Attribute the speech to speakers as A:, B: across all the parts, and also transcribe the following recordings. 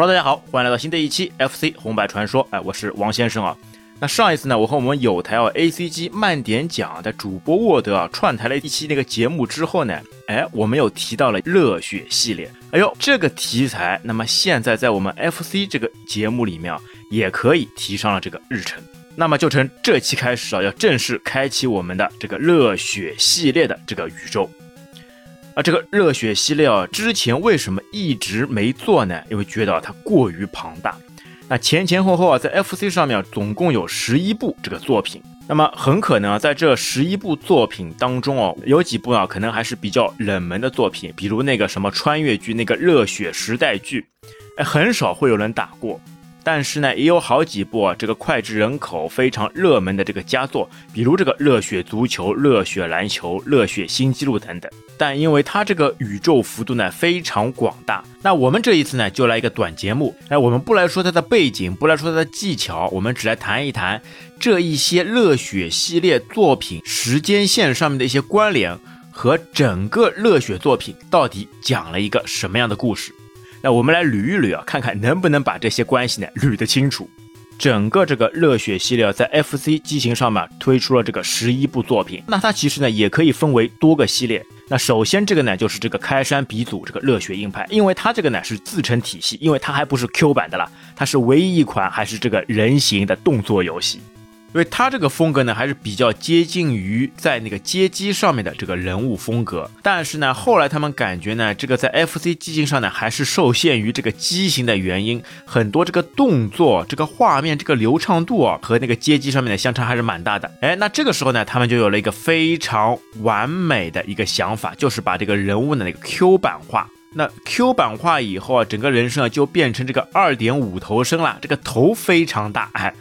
A: Hello，大家好，欢迎来到新的一期 FC 红白传说。哎，我是王先生啊。那上一次呢，我和我们有台啊 ACG 慢点讲的主播沃德啊串台了一期那个节目之后呢，哎，我们又提到了热血系列。哎呦，这个题材，那么现在在我们 FC 这个节目里面啊，也可以提上了这个日程。那么就从这期开始啊，要正式开启我们的这个热血系列的这个宇宙。这个热血系列啊，之前为什么一直没做呢？因为觉得它过于庞大。那前前后后啊，在 FC 上面总共有十一部这个作品。那么很可能啊，在这十一部作品当中哦，有几部啊，可能还是比较冷门的作品，比如那个什么穿越剧，那个热血时代剧，哎，很少会有人打过。但是呢，也有好几部啊，这个脍炙人口、非常热门的这个佳作，比如这个《热血足球》《热血篮球》《热血新纪录》等等。但因为它这个宇宙幅度呢非常广大，那我们这一次呢就来一个短节目。哎，我们不来说它的背景，不来说它的技巧，我们只来谈一谈这一些热血系列作品时间线上面的一些关联和整个热血作品到底讲了一个什么样的故事。那我们来捋一捋啊，看看能不能把这些关系呢捋得清楚。整个这个热血系列在 FC 机型上面推出了这个十一部作品，那它其实呢也可以分为多个系列。那首先这个呢就是这个开山鼻祖这个热血硬派，因为它这个呢是自成体系，因为它还不是 Q 版的啦，它是唯一一款还是这个人形的动作游戏。因为他这个风格呢，还是比较接近于在那个街机上面的这个人物风格。但是呢，后来他们感觉呢，这个在 FC 机型上呢，还是受限于这个机型的原因，很多这个动作、这个画面、这个流畅度啊，和那个街机上面的相差还是蛮大的。哎，那这个时候呢，他们就有了一个非常完美的一个想法，就是把这个人物的那个 Q 版化。那 Q 版化以后啊，整个人生啊就变成这个二点五头身了，这个头非常大，哎。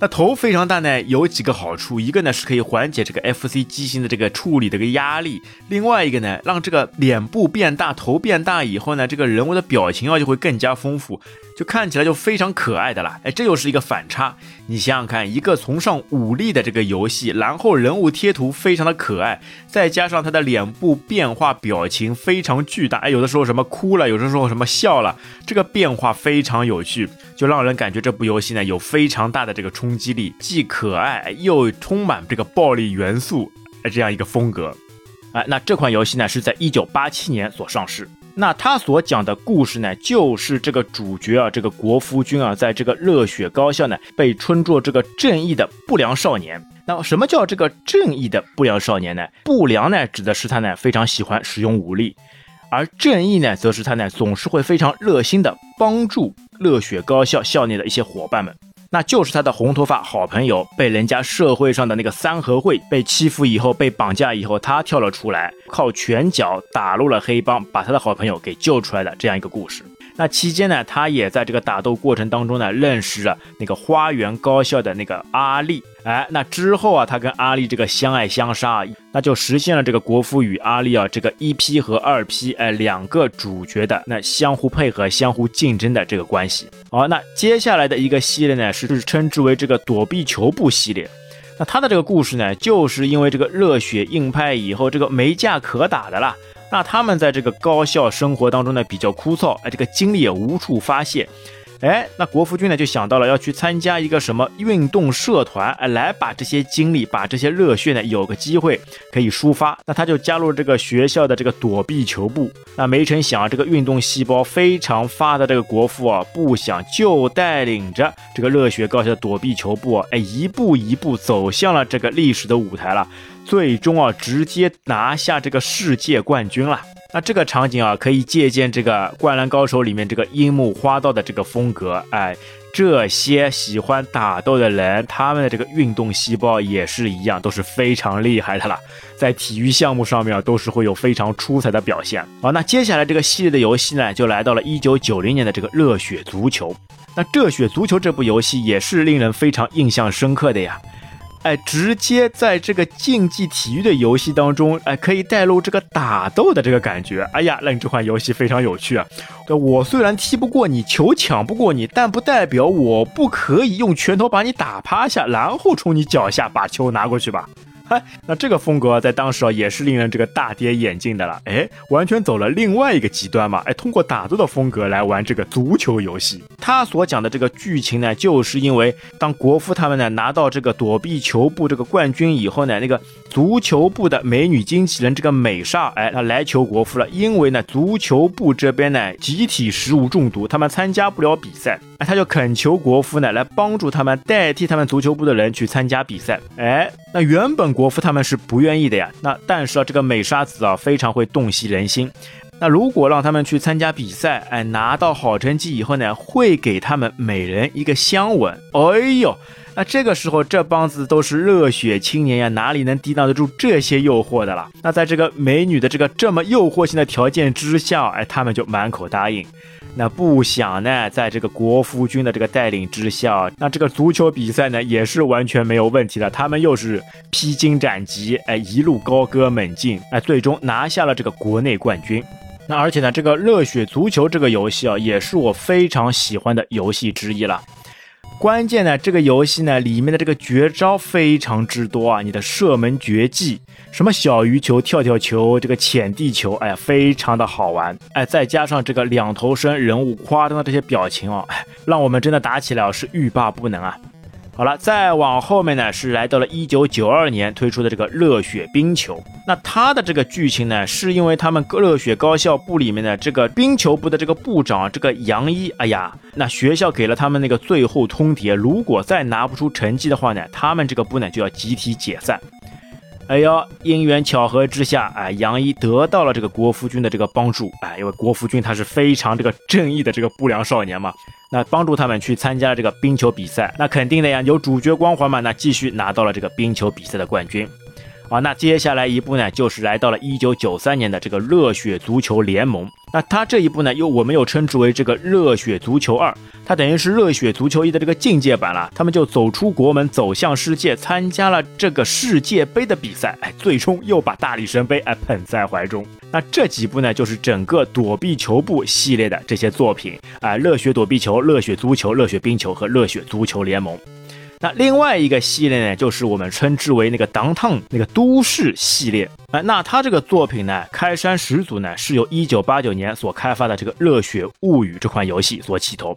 A: 那头非常大呢，有几个好处，一个呢是可以缓解这个 FC 机型的这个处理的一个压力，另外一个呢，让这个脸部变大，头变大以后呢，这个人物的表情啊就会更加丰富。就看起来就非常可爱的啦，哎，这又是一个反差。你想想看，一个崇尚武力的这个游戏，然后人物贴图非常的可爱，再加上他的脸部变化表情非常巨大，哎，有的时候什么哭了，有的时候什么笑了，这个变化非常有趣，就让人感觉这部游戏呢有非常大的这个冲击力，既可爱又充满这个暴力元素，哎，这样一个风格。哎，那这款游戏呢是在一九八七年所上市。那他所讲的故事呢，就是这个主角啊，这个国夫君啊，在这个热血高校呢，被称作这个正义的不良少年。那什么叫这个正义的不良少年呢？不良呢，指的是他呢非常喜欢使用武力，而正义呢，则是他呢总是会非常热心的帮助热血高校校内的一些伙伴们。那就是他的红头发好朋友被人家社会上的那个三合会被欺负以后被绑架以后，他跳了出来，靠拳脚打入了黑帮，把他的好朋友给救出来的这样一个故事。那期间呢，他也在这个打斗过程当中呢，认识了那个花园高校的那个阿丽。哎，那之后啊，他跟阿丽这个相爱相杀，那就实现了这个国夫与阿丽啊这个一 P 和二 P 哎两个主角的那相互配合、相互竞争的这个关系。好，那接下来的一个系列呢，是称之为这个躲避球部系列。那他的这个故事呢，就是因为这个热血硬派以后这个没架可打的了，那他们在这个高校生活当中呢比较枯燥，哎，这个精力也无处发泄。哎，那国服君呢就想到了要去参加一个什么运动社团，哎，来把这些精力、把这些热血呢有个机会可以抒发。那他就加入这个学校的这个躲避球部。那没成想，这个运动细胞非常发达这个国父啊，不想就带领着这个热血高校的躲避球部啊，哎，一步一步走向了这个历史的舞台了。最终啊，直接拿下这个世界冠军了。那这个场景啊，可以借鉴这个《灌篮高手》里面这个樱木花道的这个风格。哎，这些喜欢打斗的人，他们的这个运动细胞也是一样，都是非常厉害的了。在体育项目上面，都是会有非常出彩的表现。好，那接下来这个系列的游戏呢，就来到了一九九零年的这个《热血足球》。那《热血足球》这部游戏也是令人非常印象深刻的呀。哎，直接在这个竞技体育的游戏当中，哎，可以带入这个打斗的这个感觉。哎呀，那你这款游戏非常有趣啊！我虽然踢不过你，球抢不过你，但不代表我不可以用拳头把你打趴下，然后从你脚下把球拿过去吧？嗨，那这个风格在当时啊也是令人这个大跌眼镜的了。哎，完全走了另外一个极端嘛。哎，通过打斗的风格来玩这个足球游戏。他所讲的这个剧情呢，就是因为当国夫他们呢拿到这个躲避球部这个冠军以后呢，那个足球部的美女经纪人这个美莎，哎，她来求国夫了，因为呢足球部这边呢集体食物中毒，他们参加不了比赛，哎，他就恳求国夫呢来帮助他们，代替他们足球部的人去参加比赛。哎，那原本。国夫他们是不愿意的呀，那但是啊，这个美沙子啊非常会洞悉人心。那如果让他们去参加比赛，哎，拿到好成绩以后呢，会给他们每人一个香吻。哎呦，那这个时候这帮子都是热血青年呀，哪里能抵挡得住这些诱惑的了？那在这个美女的这个这么诱惑性的条件之下，哎，他们就满口答应。那不想呢，在这个国夫军的这个带领之下，那这个足球比赛呢也是完全没有问题的。他们又是披荆斩棘，哎，一路高歌猛进，哎，最终拿下了这个国内冠军。那而且呢，这个热血足球这个游戏啊，也是我非常喜欢的游戏之一了。关键呢，这个游戏呢里面的这个绝招非常之多啊！你的射门绝技，什么小鱼球、跳跳球、这个浅地球，哎呀，非常的好玩！哎，再加上这个两头身人物夸张的这些表情啊，让我们真的打起来是欲罢不能啊！好了，再往后面呢，是来到了一九九二年推出的这个热血冰球。那它的这个剧情呢，是因为他们热血高校部里面的这个冰球部的这个部长这个杨一，哎呀，那学校给了他们那个最后通牒，如果再拿不出成绩的话呢，他们这个部呢就要集体解散。哎呦，因缘巧合之下，哎，杨一得到了这个国服君的这个帮助，哎，因为国服君他是非常这个正义的这个不良少年嘛。那帮助他们去参加了这个冰球比赛，那肯定的呀，有主角光环嘛，那继续拿到了这个冰球比赛的冠军。啊，那接下来一步呢，就是来到了一九九三年的这个热血足球联盟。那它这一步呢，又我们又称之为这个热血足球二，它等于是热血足球一的这个进阶版了。他们就走出国门，走向世界，参加了这个世界杯的比赛，哎，最终又把大力神杯哎捧在怀中。那这几部呢，就是整个躲避球部系列的这些作品啊，热血躲避球、热血足球、热血冰球和热血足球联盟。那另外一个系列呢，就是我们称之为那个 Downtown 那个都市系列。哎，那他这个作品呢，开山始祖呢，是由一九八九年所开发的这个《热血物语》这款游戏所起头。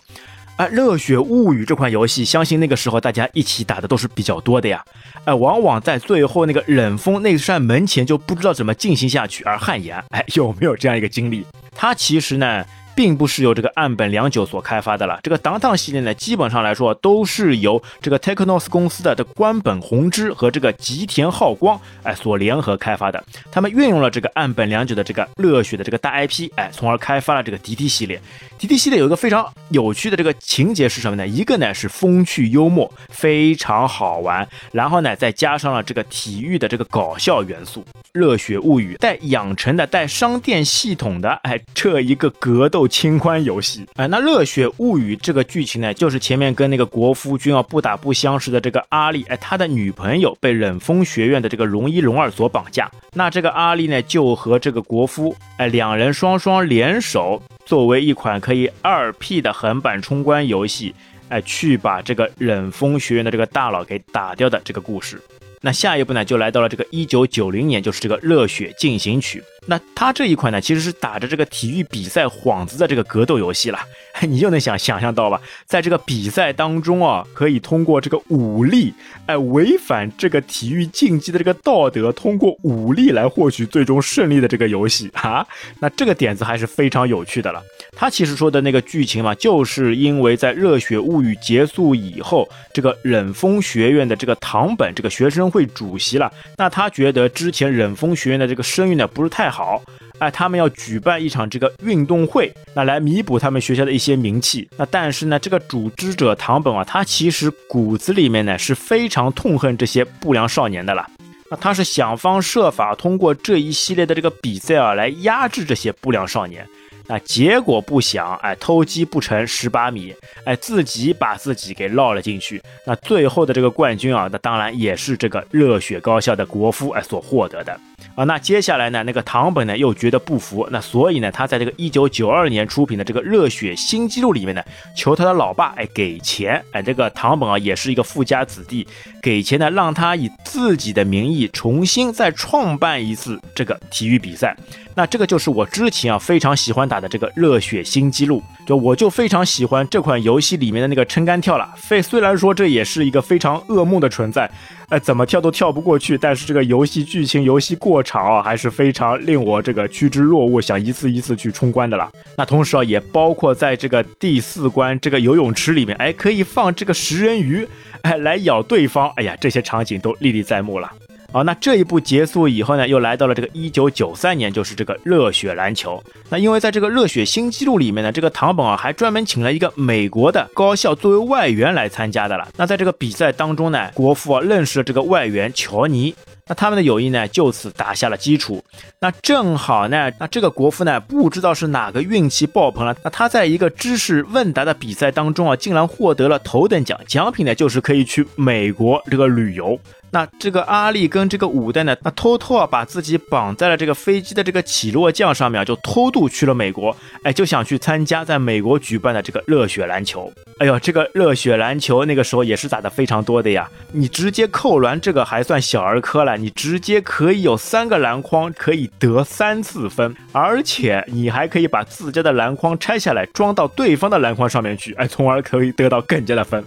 A: 哎，《热血物语》这款游戏，相信那个时候大家一起打的都是比较多的呀。哎，往往在最后那个冷风那扇门前就不知道怎么进行下去而汗颜。哎，有没有这样一个经历？它其实呢。并不是由这个岸本良久所开发的了。这个 Downtown 系列呢，基本上来说都是由这个 Technos 公司的的关本弘之和这个吉田浩光哎所联合开发的。他们运用了这个岸本良久的这个热血的这个大 IP 哎，从而开发了这个 DT 系列。DT 系列有一个非常有趣的这个情节是什么呢？一个呢是风趣幽默，非常好玩，然后呢再加上了这个体育的这个搞笑元素。热血物语带养成的带商店系统的哎这一个格斗。轻欢游戏，哎，那《热血物语》这个剧情呢，就是前面跟那个国夫君啊不打不相识的这个阿丽，哎，他的女朋友被冷风学院的这个龙一龙二所绑架，那这个阿丽呢就和这个国夫，哎，两人双双联手，作为一款可以二 P 的横版冲关游戏，哎，去把这个冷风学院的这个大佬给打掉的这个故事。那下一步呢，就来到了这个一九九零年，就是这个《热血进行曲》。那它这一款呢，其实是打着这个体育比赛幌子的这个格斗游戏了。你就能想想象到吧，在这个比赛当中啊，可以通过这个武力，哎，违反这个体育竞技的这个道德，通过武力来获取最终胜利的这个游戏啊。那这个点子还是非常有趣的了。他其实说的那个剧情嘛，就是因为在《热血物语》结束以后，这个忍风学院的这个堂本这个学生会主席了，那他觉得之前忍风学院的这个声誉呢不是太好。哎，他们要举办一场这个运动会，那来弥补他们学校的一些名气。那但是呢，这个组织者唐本啊，他其实骨子里面呢是非常痛恨这些不良少年的了。那他是想方设法通过这一系列的这个比赛啊，来压制这些不良少年。那结果不想，哎，偷鸡不成蚀把米，哎，自己把自己给绕了进去。那最后的这个冠军啊，那当然也是这个热血高校的国夫哎所获得的。啊。那接下来呢，那个堂本呢又觉得不服，那所以呢，他在这个一九九二年出品的这个《热血新纪录》里面呢，求他的老爸哎给钱，哎这个堂本啊也是一个富家子弟，给钱呢让他以自己的名义重新再创办一次这个体育比赛。那这个就是我之前啊非常喜欢打的这个热血新纪录，就我就非常喜欢这款游戏里面的那个撑杆跳了。非虽然说这也是一个非常噩梦的存在，哎，怎么跳都跳不过去，但是这个游戏剧情、游戏过场啊，还是非常令我这个趋之若鹜，想一次一次去冲关的了。那同时啊，也包括在这个第四关这个游泳池里面，哎，可以放这个食人鱼，哎，来咬对方。哎呀，这些场景都历历在目了。好，那这一步结束以后呢，又来到了这个一九九三年，就是这个热血篮球。那因为在这个热血新纪录里面呢，这个唐本啊还专门请了一个美国的高校作为外援来参加的了。那在这个比赛当中呢，国父啊认识了这个外援乔尼，那他们的友谊呢就此打下了基础。那正好呢，那这个国父呢不知道是哪个运气爆棚了，那他在一个知识问答的比赛当中啊，竟然获得了头等奖，奖品呢就是可以去美国这个旅游。那这个阿力跟这个五代呢，那偷偷啊把自己绑在了这个飞机的这个起落架上面，就偷渡去了美国，哎，就想去参加在美国举办的这个热血篮球。哎呦，这个热血篮球那个时候也是打的非常多的呀，你直接扣篮这个还算小儿科了，你直接可以有三个篮筐，可以得三次分，而且你还可以把自家的篮筐拆下来装到对方的篮筐上面去，哎，从而可以得到更加的分。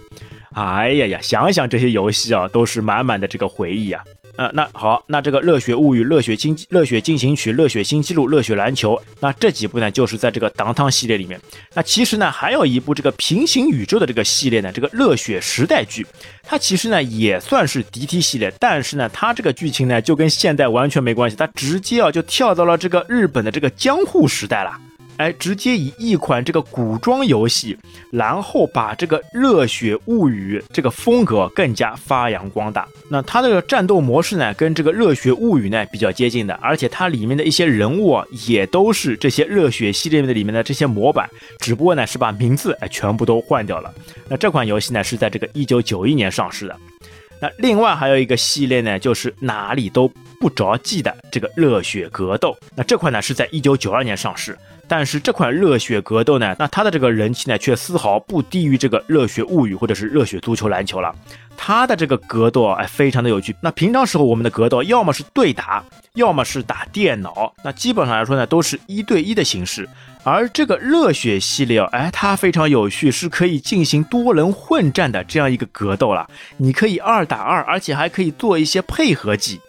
A: 哎呀呀，想想这些游戏啊，都是满满的这个回忆啊。呃，那好，那这个《热血物语》《热血新热血进行曲》《热血新纪录》《热血篮球》，那这几部呢，就是在这个《当当》系列里面。那其实呢，还有一部这个平行宇宙的这个系列呢，这个《热血时代剧》，它其实呢也算是 DT 系列，但是呢，它这个剧情呢就跟现代完全没关系，它直接啊就跳到了这个日本的这个江户时代了。哎，直接以一款这个古装游戏，然后把这个《热血物语》这个风格更加发扬光大。那它这个战斗模式呢，跟这个《热血物语》呢比较接近的，而且它里面的一些人物啊，也都是这些热血系列的里面的这些模板，只不过呢是把名字哎全部都换掉了。那这款游戏呢是在这个一九九一年上市的。那另外还有一个系列呢，就是哪里都不着迹的这个《热血格斗》。那这款呢是在一九九二年上市。但是这款热血格斗呢，那它的这个人气呢，却丝毫不低于这个热血物语或者是热血足球篮球了。它的这个格斗哎，非常的有趣。那平常时候我们的格斗，要么是对打，要么是打电脑，那基本上来说呢，都是一对一的形式。而这个热血系列哎，它非常有趣，是可以进行多人混战的这样一个格斗了。你可以二打二，而且还可以做一些配合技。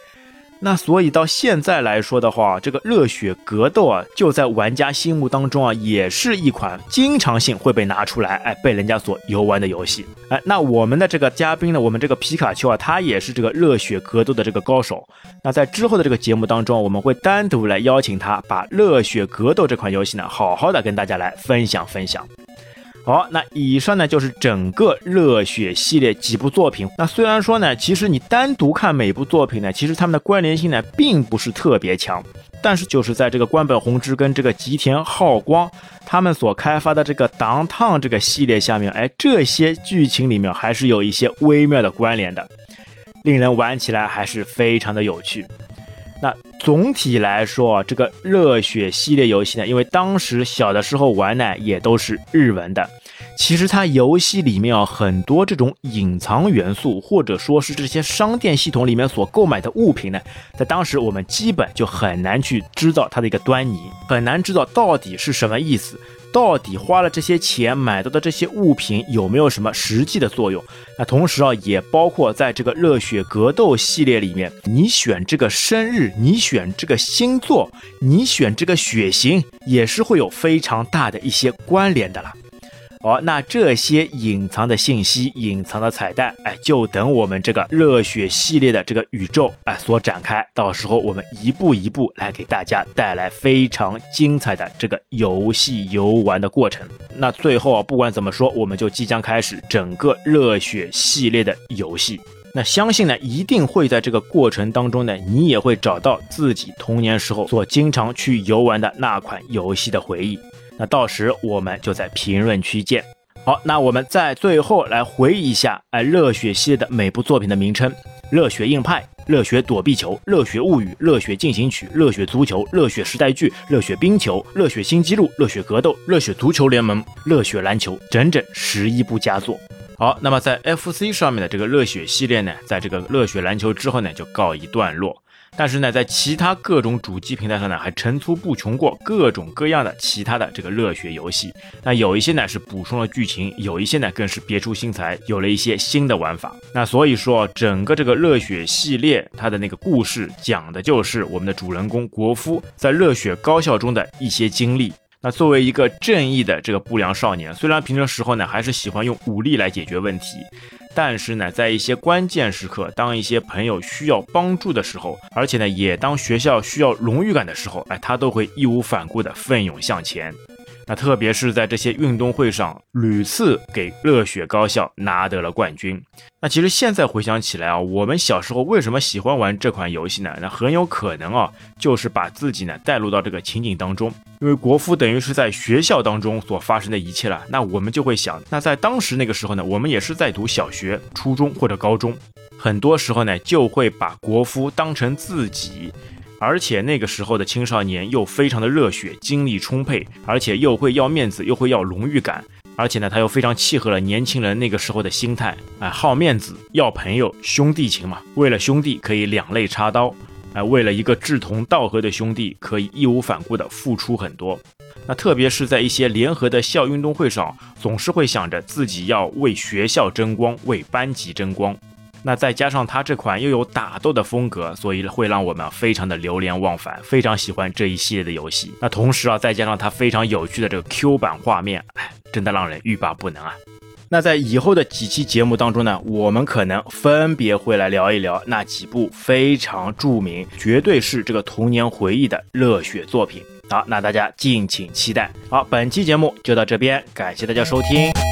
A: 那所以到现在来说的话，这个热血格斗啊，就在玩家心目当中啊，也是一款经常性会被拿出来，哎，被人家所游玩的游戏。哎，那我们的这个嘉宾呢，我们这个皮卡丘啊，他也是这个热血格斗的这个高手。那在之后的这个节目当中，我们会单独来邀请他，把热血格斗这款游戏呢，好好的跟大家来分享分享。好，那以上呢就是整个热血系列几部作品。那虽然说呢，其实你单独看每部作品呢，其实他们的关联性呢并不是特别强。但是就是在这个关本弘之跟这个吉田浩光他们所开发的这个《当烫》这个系列下面，哎，这些剧情里面还是有一些微妙的关联的，令人玩起来还是非常的有趣。那总体来说啊，这个热血系列游戏呢，因为当时小的时候玩呢，也都是日文的。其实它游戏里面啊，很多这种隐藏元素，或者说是这些商店系统里面所购买的物品呢，在当时我们基本就很难去知道它的一个端倪，很难知道到底是什么意思。到底花了这些钱买到的这些物品有没有什么实际的作用？那同时啊，也包括在这个热血格斗系列里面，你选这个生日，你选这个星座，你选这个血型，也是会有非常大的一些关联的了。好，那这些隐藏的信息、隐藏的彩蛋，哎，就等我们这个热血系列的这个宇宙哎所展开，到时候我们一步一步来给大家带来非常精彩的这个游戏游玩的过程。那最后啊，不管怎么说，我们就即将开始整个热血系列的游戏。那相信呢，一定会在这个过程当中呢，你也会找到自己童年时候所经常去游玩的那款游戏的回忆。那到时我们就在评论区见。好，那我们在最后来回忆一下，哎，热血系列的每部作品的名称：热血硬派、热血躲避球、热血物语、热血进行曲、热血足球、热血时代剧、热血冰球、热血新纪录、热血格斗、热血足球联盟、热血篮球，整整十一部佳作。好，那么在 FC 上面的这个热血系列呢，在这个热血篮球之后呢，就告一段落。但是呢，在其他各种主机平台上呢，还层出不穷过各种各样的其他的这个热血游戏。那有一些呢是补充了剧情，有一些呢更是别出心裁，有了一些新的玩法。那所以说，整个这个热血系列，它的那个故事讲的就是我们的主人公国夫在热血高校中的一些经历。那作为一个正义的这个不良少年，虽然平常时候呢还是喜欢用武力来解决问题。但是呢，在一些关键时刻，当一些朋友需要帮助的时候，而且呢，也当学校需要荣誉感的时候，哎，他都会义无反顾地奋勇向前。那特别是在这些运动会上，屡次给热血高校拿得了冠军。那其实现在回想起来啊，我们小时候为什么喜欢玩这款游戏呢？那很有可能啊，就是把自己呢带入到这个情景当中。因为国服等于是在学校当中所发生的一切了，那我们就会想，那在当时那个时候呢，我们也是在读小学、初中或者高中，很多时候呢就会把国服当成自己。而且那个时候的青少年又非常的热血，精力充沛，而且又会要面子，又会要荣誉感，而且呢，他又非常契合了年轻人那个时候的心态，哎，好面子，要朋友，兄弟情嘛，为了兄弟可以两肋插刀，哎，为了一个志同道合的兄弟可以义无反顾的付出很多。那特别是在一些联合的校运动会上，总是会想着自己要为学校争光，为班级争光。那再加上它这款又有打斗的风格，所以会让我们非常的流连忘返，非常喜欢这一系列的游戏。那同时啊，再加上它非常有趣的这个 Q 版画面，哎，真的让人欲罢不能啊。那在以后的几期节目当中呢，我们可能分别会来聊一聊那几部非常著名、绝对是这个童年回忆的热血作品。好，那大家敬请期待。好，本期节目就到这边，感谢大家收听。